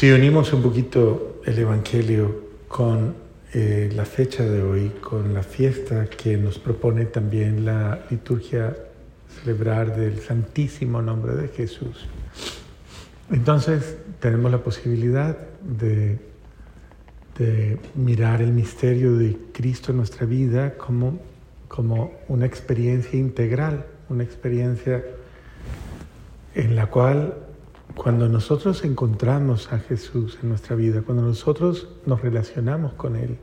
Si unimos un poquito el Evangelio con eh, la fecha de hoy, con la fiesta que nos propone también la liturgia celebrar del Santísimo Nombre de Jesús, entonces tenemos la posibilidad de, de mirar el misterio de Cristo en nuestra vida como, como una experiencia integral, una experiencia en la cual cuando nosotros encontramos a Jesús en nuestra vida, cuando nosotros nos relacionamos con Él,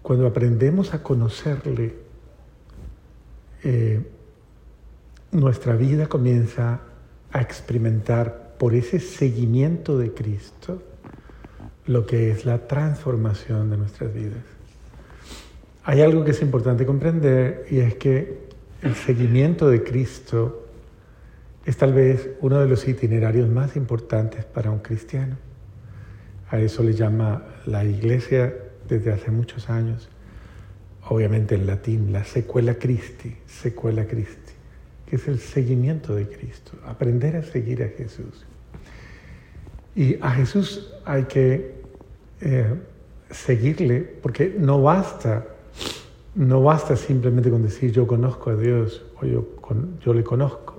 cuando aprendemos a conocerle, eh, nuestra vida comienza a experimentar por ese seguimiento de Cristo lo que es la transformación de nuestras vidas. Hay algo que es importante comprender y es que el seguimiento de Cristo es tal vez uno de los itinerarios más importantes para un cristiano. A eso le llama la iglesia desde hace muchos años, obviamente en latín, la secuela Christi, secuela Christi, que es el seguimiento de Cristo, aprender a seguir a Jesús. Y a Jesús hay que eh, seguirle porque no basta, no basta simplemente con decir yo conozco a Dios o yo, yo le conozco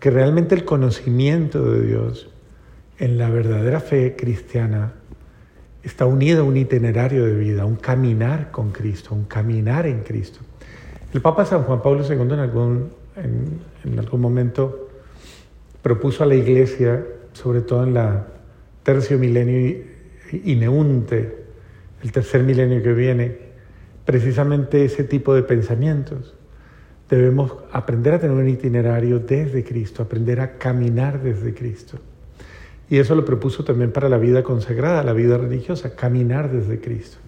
que realmente el conocimiento de Dios en la verdadera fe cristiana está unido a un itinerario de vida, a un caminar con Cristo, un caminar en Cristo. El Papa San Juan Pablo II en algún, en, algún momento propuso a la Iglesia, sobre todo en la tercio milenio ineunte, el tercer milenio que viene, precisamente ese tipo de pensamientos debemos aprender a tener un itinerario desde Cristo, aprender a caminar desde Cristo. Y eso lo propuso también para la vida consagrada, la vida religiosa, caminar desde Cristo.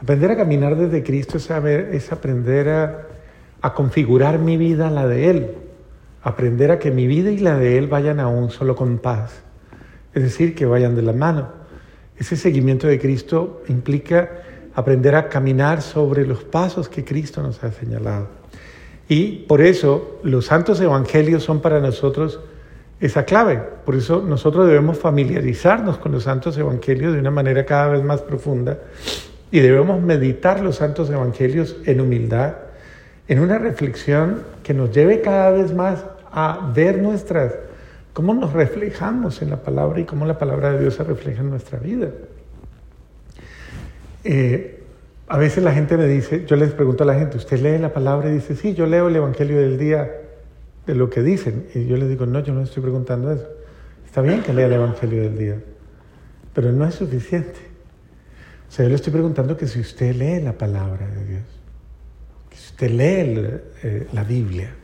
Aprender a caminar desde Cristo es, saber, es aprender a, a configurar mi vida a la de Él, aprender a que mi vida y la de Él vayan a un solo compás, es decir, que vayan de la mano. Ese seguimiento de Cristo implica aprender a caminar sobre los pasos que Cristo nos ha señalado. Y por eso los santos evangelios son para nosotros esa clave. Por eso nosotros debemos familiarizarnos con los santos evangelios de una manera cada vez más profunda y debemos meditar los santos evangelios en humildad, en una reflexión que nos lleve cada vez más a ver nuestras, cómo nos reflejamos en la palabra y cómo la palabra de Dios se refleja en nuestra vida. Eh, a veces la gente me dice, yo les pregunto a la gente, ¿usted lee la palabra? Y dice, sí, yo leo el Evangelio del día de lo que dicen. Y yo les digo, no, yo no estoy preguntando eso. Está bien que lea el Evangelio del día, pero no es suficiente. O sea, yo le estoy preguntando que si usted lee la palabra de Dios, que si usted lee eh, la Biblia.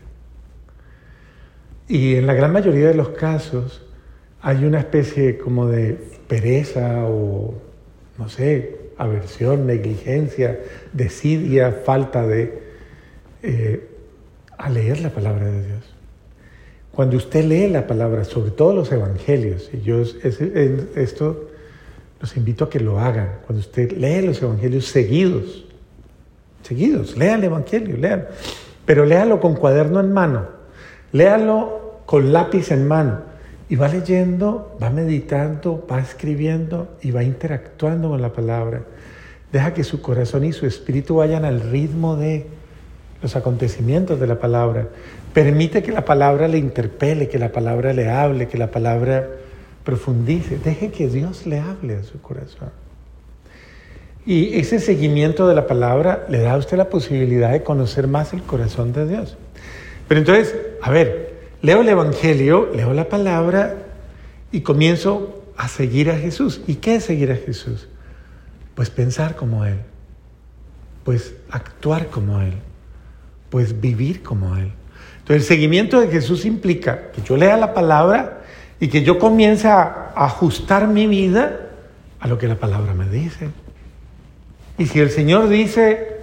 Y en la gran mayoría de los casos hay una especie como de pereza o, no sé, aversión, negligencia, desidia, falta de... Eh, a leer la palabra de Dios. Cuando usted lee la palabra, sobre todo los evangelios, y yo esto los invito a que lo hagan, cuando usted lee los evangelios seguidos, seguidos, lea el evangelio, léalo, pero léalo con cuaderno en mano, léalo con lápiz en mano, y va leyendo, va meditando, va escribiendo y va interactuando con la palabra. Deja que su corazón y su espíritu vayan al ritmo de los acontecimientos de la palabra. Permite que la palabra le interpele, que la palabra le hable, que la palabra profundice. Deje que Dios le hable a su corazón. Y ese seguimiento de la palabra le da a usted la posibilidad de conocer más el corazón de Dios. Pero entonces, a ver, leo el Evangelio, leo la palabra y comienzo a seguir a Jesús. ¿Y qué es seguir a Jesús? Pues pensar como Él, pues actuar como Él, pues vivir como Él. Entonces el seguimiento de Jesús implica que yo lea la palabra y que yo comience a ajustar mi vida a lo que la palabra me dice. Y si el Señor dice,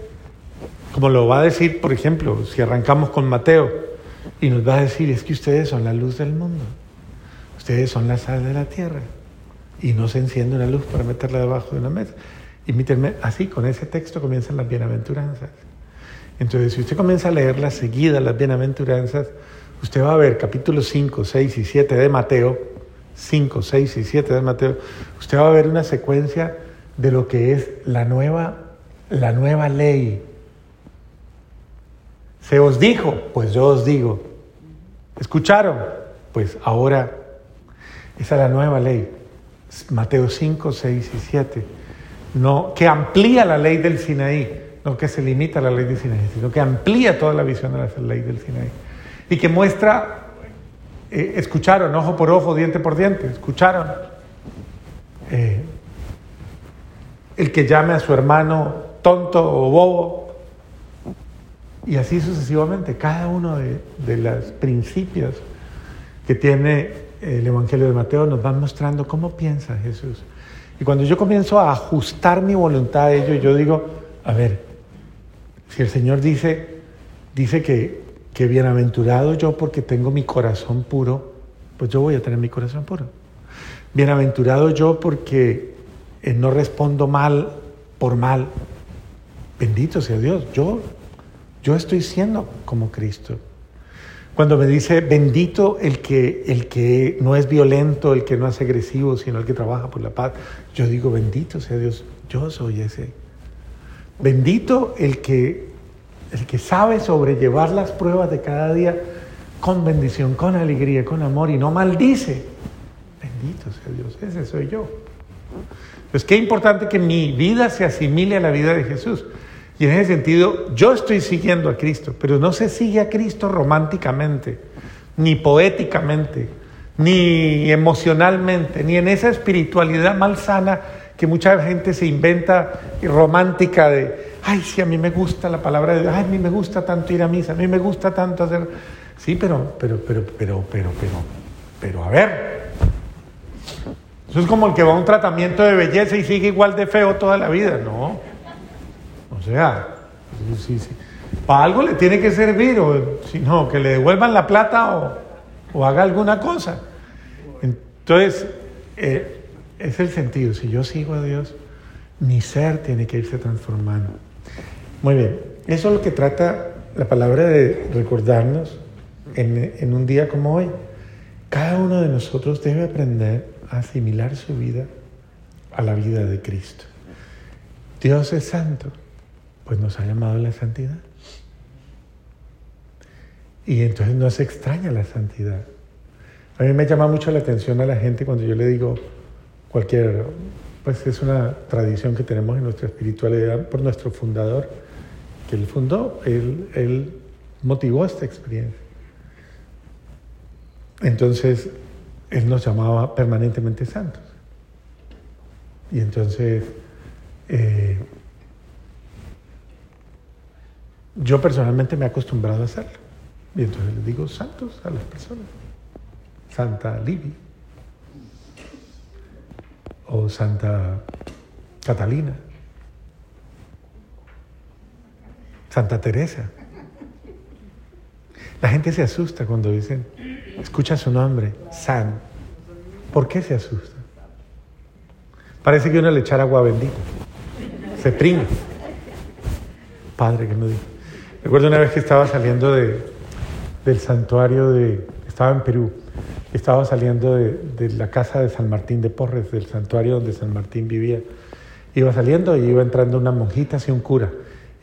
como lo va a decir, por ejemplo, si arrancamos con Mateo, y nos va a decir, es que ustedes son la luz del mundo, ustedes son la sal de la tierra, y no se enciende una luz para meterla debajo de una mesa. Y mítenme, así, con ese texto comienzan las bienaventuranzas. Entonces, si usted comienza a leerlas seguidas, las bienaventuranzas, usted va a ver capítulos 5, 6 y 7 de Mateo, 5, 6 y 7 de Mateo, usted va a ver una secuencia de lo que es la nueva, la nueva ley. Se os dijo, pues yo os digo. ¿Escucharon? Pues ahora, esa es la nueva ley. Mateo 5, 6 y 7. No, que amplía la ley del Sinaí, no que se limita a la ley del Sinaí, sino que amplía toda la visión de la ley del Sinaí. Y que muestra, eh, escucharon, ojo por ojo, diente por diente, escucharon. Eh, el que llame a su hermano tonto o bobo, y así sucesivamente, cada uno de, de los principios que tiene el Evangelio de Mateo nos va mostrando cómo piensa Jesús. Y cuando yo comienzo a ajustar mi voluntad a ello, yo digo, a ver, si el Señor dice, dice que, que bienaventurado yo porque tengo mi corazón puro, pues yo voy a tener mi corazón puro. Bienaventurado yo porque eh, no respondo mal por mal. Bendito sea Dios, yo, yo estoy siendo como Cristo. Cuando me dice, bendito el que, el que no es violento, el que no es agresivo, sino el que trabaja por la paz, yo digo, bendito sea Dios, yo soy ese. Bendito el que, el que sabe sobrellevar las pruebas de cada día con bendición, con alegría, con amor y no maldice. Bendito sea Dios, ese soy yo. Pues qué importante que mi vida se asimile a la vida de Jesús. Y en ese sentido, yo estoy siguiendo a Cristo, pero no se sigue a Cristo románticamente, ni poéticamente, ni emocionalmente, ni en esa espiritualidad malsana que mucha gente se inventa romántica de, ay, sí, a mí me gusta la palabra de Dios, ay, a mí me gusta tanto ir a misa, a mí me gusta tanto hacer... Sí, pero, pero, pero, pero, pero, pero, pero, a ver, eso es como el que va a un tratamiento de belleza y sigue igual de feo toda la vida. No. O sea, para algo le tiene que servir, o si no, que le devuelvan la plata o, haga alguna cosa. Entonces, eh, es el sentido. Si yo sigo a Dios, mi ser tiene que irse transformando. Muy bien, eso es lo que trata la palabra de recordarnos en, en un día como hoy. Cada uno de nosotros debe aprender asimilar su vida a la vida de Cristo. Dios es santo, pues nos ha llamado la santidad. Y entonces no se extraña la santidad. A mí me llama mucho la atención a la gente cuando yo le digo cualquier, pues es una tradición que tenemos en nuestra espiritualidad por nuestro fundador, que él fundó, él, él motivó esta experiencia. Entonces, él nos llamaba permanentemente santos. Y entonces, eh, yo personalmente me he acostumbrado a hacerlo. Y entonces les digo santos a las personas. Santa Libby. O Santa Catalina. Santa Teresa. La gente se asusta cuando dicen, escucha su nombre, San. ¿Por qué se asusta? Parece que uno le echara agua bendita. Se. Padre que no diga. Recuerdo una vez que estaba saliendo de, del santuario de... Estaba en Perú. Estaba saliendo de, de, la casa de San Martín de Porres, del santuario donde San Martín vivía. Iba saliendo y iba entrando una monjita y un cura.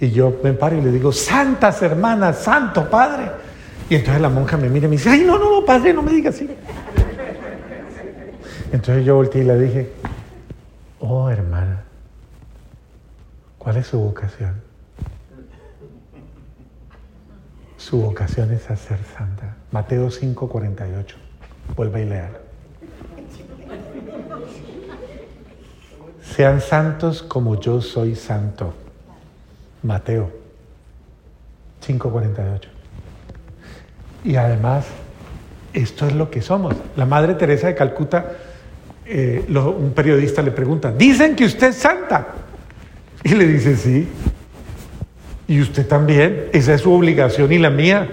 Y yo me paro y le digo, santas hermanas, santo padre. Y entonces la monja me mira y me dice, ay, no, no, no, padre, no me digas así. Entonces yo volteé y le dije, oh hermana, ¿cuál es su vocación? Su vocación es a ser santa. Mateo 5, 48. Vuelve y lea. Sean santos como yo soy santo. Mateo 5:48. Y además, esto es lo que somos. La Madre Teresa de Calcuta, eh, un periodista le pregunta, dicen que usted es santa. Y le dice, sí. Y usted también, esa es su obligación y la mía.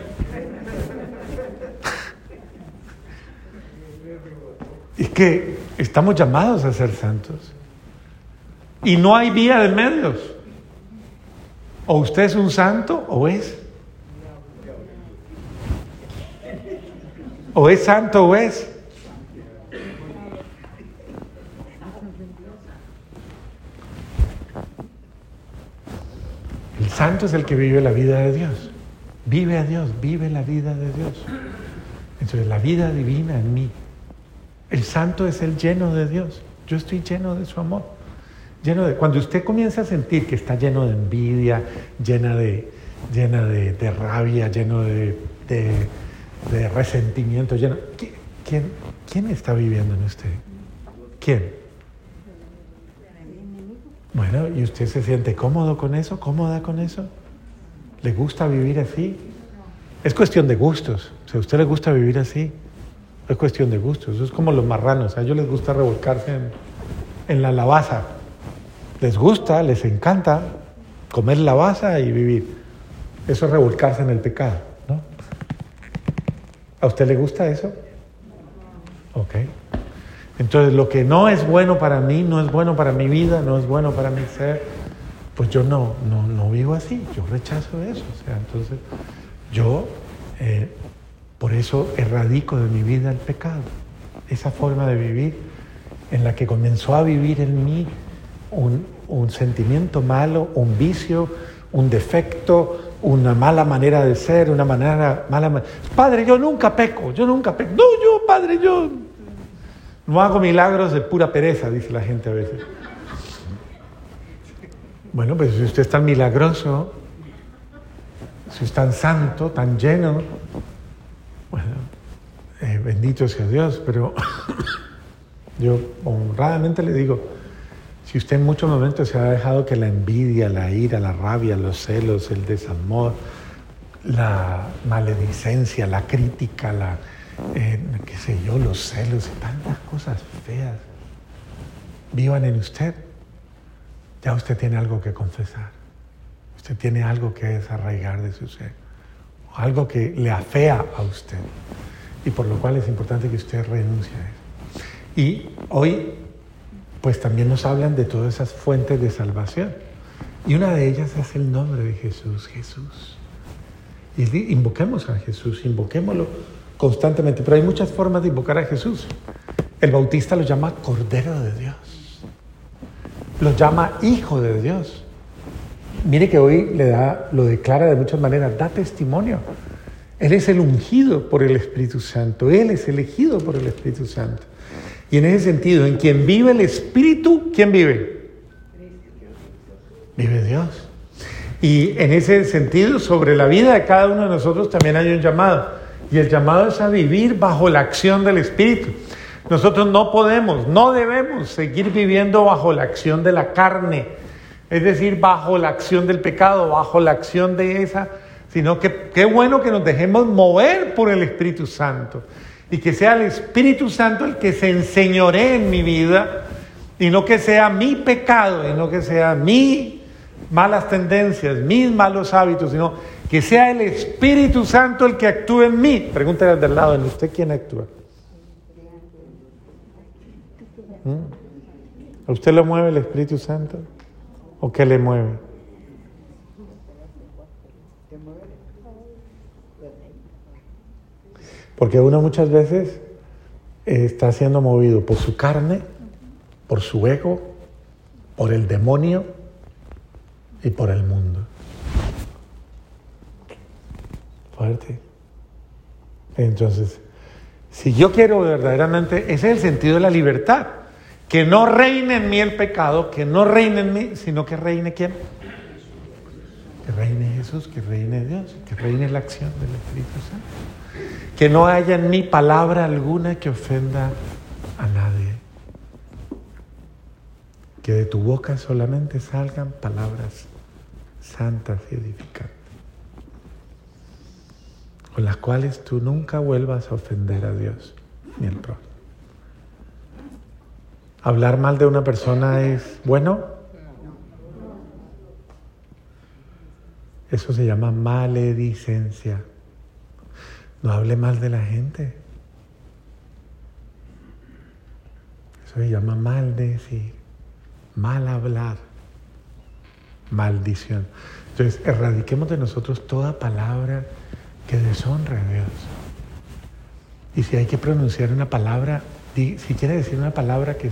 Es que estamos llamados a ser santos. Y no hay vía de medios. O usted es un santo o es. O es santo o es. Santo es el que vive la vida de Dios. Vive a Dios, vive la vida de Dios. Entonces la vida divina en mí. El santo es el lleno de Dios. Yo estoy lleno de su amor. Lleno de, cuando usted comienza a sentir que está lleno de envidia, llena de, llena de, rabia, lleno de, de resentimiento, lleno, ¿quién, ¿quién está viviendo en usted? ¿Quién? Bueno, ¿y usted se siente cómodo con eso? ¿Cómoda con eso? ¿Le gusta vivir así? Es cuestión de gustos. Si a usted le gusta vivir así, es cuestión de gustos. Es como los marranos. A ellos les gusta revolcarse en, la lavaza. Les gusta, les encanta comer lavaza y vivir. Eso es revolcarse en el pecado. ¿no? ¿A usted le gusta eso? Ok. Entonces, lo que no es bueno para mí, no es bueno para mi vida, no es bueno para mi ser, pues yo no, no, vivo así, yo rechazo eso. O sea, entonces, yo eh, por eso erradico de mi vida el pecado, esa forma de vivir en la que comenzó a vivir en mí un, un sentimiento malo, un vicio, un defecto, una mala manera de ser, una manera mala. Padre, yo nunca peco, yo nunca peco. No, yo, padre, yo no hago milagros de pura pereza, dice la gente a veces. Bueno, pues si usted es tan milagroso, si es tan santo, tan lleno, bueno, eh, bendito sea Dios, pero yo honradamente le digo, si usted en muchos momentos se ha dejado que la envidia, la ira, la rabia, los celos, el desamor, la maledicencia, la crítica, la, eh, qué sé yo, los celos y tantas cosas feas vivan en usted, ya usted tiene algo que confesar. Usted tiene algo que desarraigar de su ser, algo que le afea a usted y por lo cual es importante que usted renuncie a eso. Y hoy, pues también nos hablan de todas esas fuentes de salvación. Y una de ellas es el nombre de Jesús, Jesús. Y invoquemos a Jesús, invoquémoslo constantemente, pero hay muchas formas de invocar a Jesús. El bautista lo llama Cordero de Dios, lo llama Hijo de Dios. Mire que hoy le da, lo declara de muchas maneras, da testimonio. Él es el ungido por el Espíritu Santo, Él es elegido por el Espíritu Santo. Y en ese sentido, en quien vive el Espíritu, ¿quién vive? Vive Dios. Y en ese sentido, sobre la vida de cada uno de nosotros también hay un llamado. Y el llamado es a vivir bajo la acción del Espíritu. Nosotros no podemos, no debemos seguir viviendo bajo la acción de la carne, es decir, bajo la acción del pecado, bajo la acción de esa, sino que qué bueno que nos dejemos mover por el Espíritu Santo y que sea el Espíritu Santo el que se enseñoree en mi vida y no que sea mi pecado y no que sea mis malas tendencias, mis malos hábitos, sino que sea el Espíritu Santo el que actúe en mí. Pregúntale al del lado, ¿en usted quién actúa? ¿Mm? ¿A usted le mueve el Espíritu Santo? ¿O qué le mueve? Porque uno muchas veces está siendo movido por su carne, por su ego, por el demonio y por el mundo. Entonces, si yo quiero verdaderamente, ese es el sentido de la libertad. Que no reine en mí el pecado, que no reine en mí, sino que reine quién? Que reine Jesús, que reine Dios, que reine la acción del Espíritu Santo. Que no haya en mí palabra alguna que ofenda a nadie. Que de tu boca solamente salgan palabras santas y edificantes con las cuales tú nunca vuelvas a ofender a Dios ni al prójimo. ¿Hablar mal de una persona es bueno? Eso se llama maledicencia. No hable mal de la gente. Eso se llama maldecir, mal hablar, maldición. Entonces, erradiquemos de nosotros toda palabra que deshonre a Dios. Y si hay que pronunciar una palabra, si quiere decir una palabra que,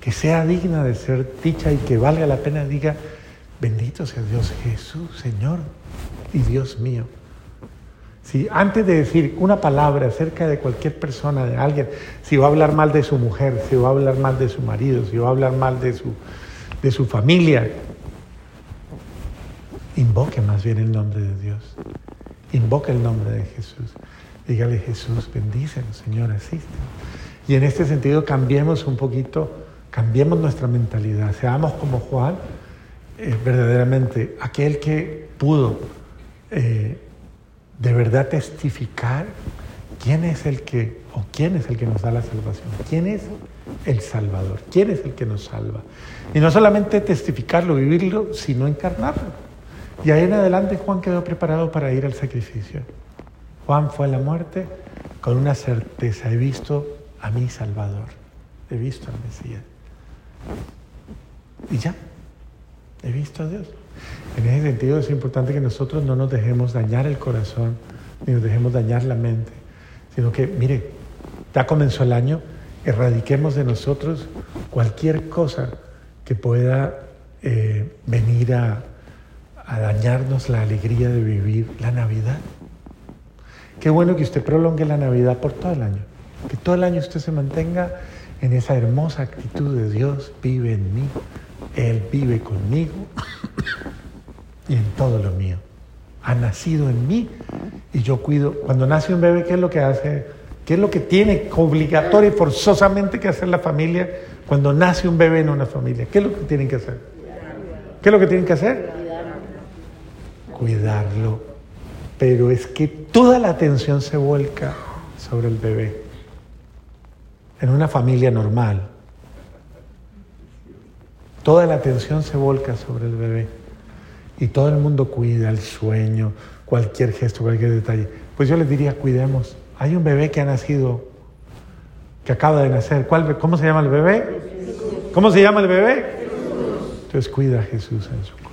que sea digna de ser dicha y que valga la pena, diga, Bendito sea Dios Jesús, Señor y Dios mío. Si antes de decir una palabra acerca de cualquier persona, de alguien, si va a hablar mal de su mujer, si va a hablar mal de su marido, si va a hablar mal de su, de su familia, invoque más bien el nombre de Dios. Invoque el nombre de Jesús. Dígale Jesús, bendícenos, Señor, asiste. Y en este sentido cambiemos un poquito, cambiemos nuestra mentalidad, seamos como Juan, eh, verdaderamente aquel que pudo eh, de verdad testificar quién es el que o quién es el que nos da la salvación, quién es el Salvador, quién es el que nos salva. Y no solamente testificarlo, vivirlo, sino encarnarlo. Y ahí en adelante Juan quedó preparado para ir al sacrificio. Juan fue a la muerte con una certeza, he visto a mi Salvador, he visto al Mesías. Y ya, he visto a Dios. En ese sentido es importante que nosotros no nos dejemos dañar el corazón, ni nos dejemos dañar la mente, sino que, mire, ya comenzó el año, erradiquemos de nosotros cualquier cosa que pueda eh, venir a, a dañarnos la alegría de vivir la Navidad. Qué bueno que usted prolongue la Navidad por todo el año, que todo el año usted se mantenga en esa hermosa actitud de Dios vive en mí, Él vive conmigo y en todo lo mío. Ha nacido en mí y yo cuido. Cuando nace un bebé, ¿qué es lo que hace? ¿Qué es lo que tiene obligatorio y forzosamente que hacer la familia cuando nace un bebé en una familia? ¿Qué es lo que tienen que hacer? ¿Qué es lo que tienen que hacer? Cuidarlo. Pero es que toda la atención se vuelca sobre el bebé. En una familia normal, toda la atención se volca sobre el bebé y todo el mundo cuida el sueño, cualquier gesto, cualquier detalle. Pues yo les diría, cuidemos. Hay un bebé que ha nacido, que acaba de nacer. ¿Cuál, ¿Cómo se llama el bebé? ¿Cómo se llama el bebé? Entonces cuida a Jesús en su.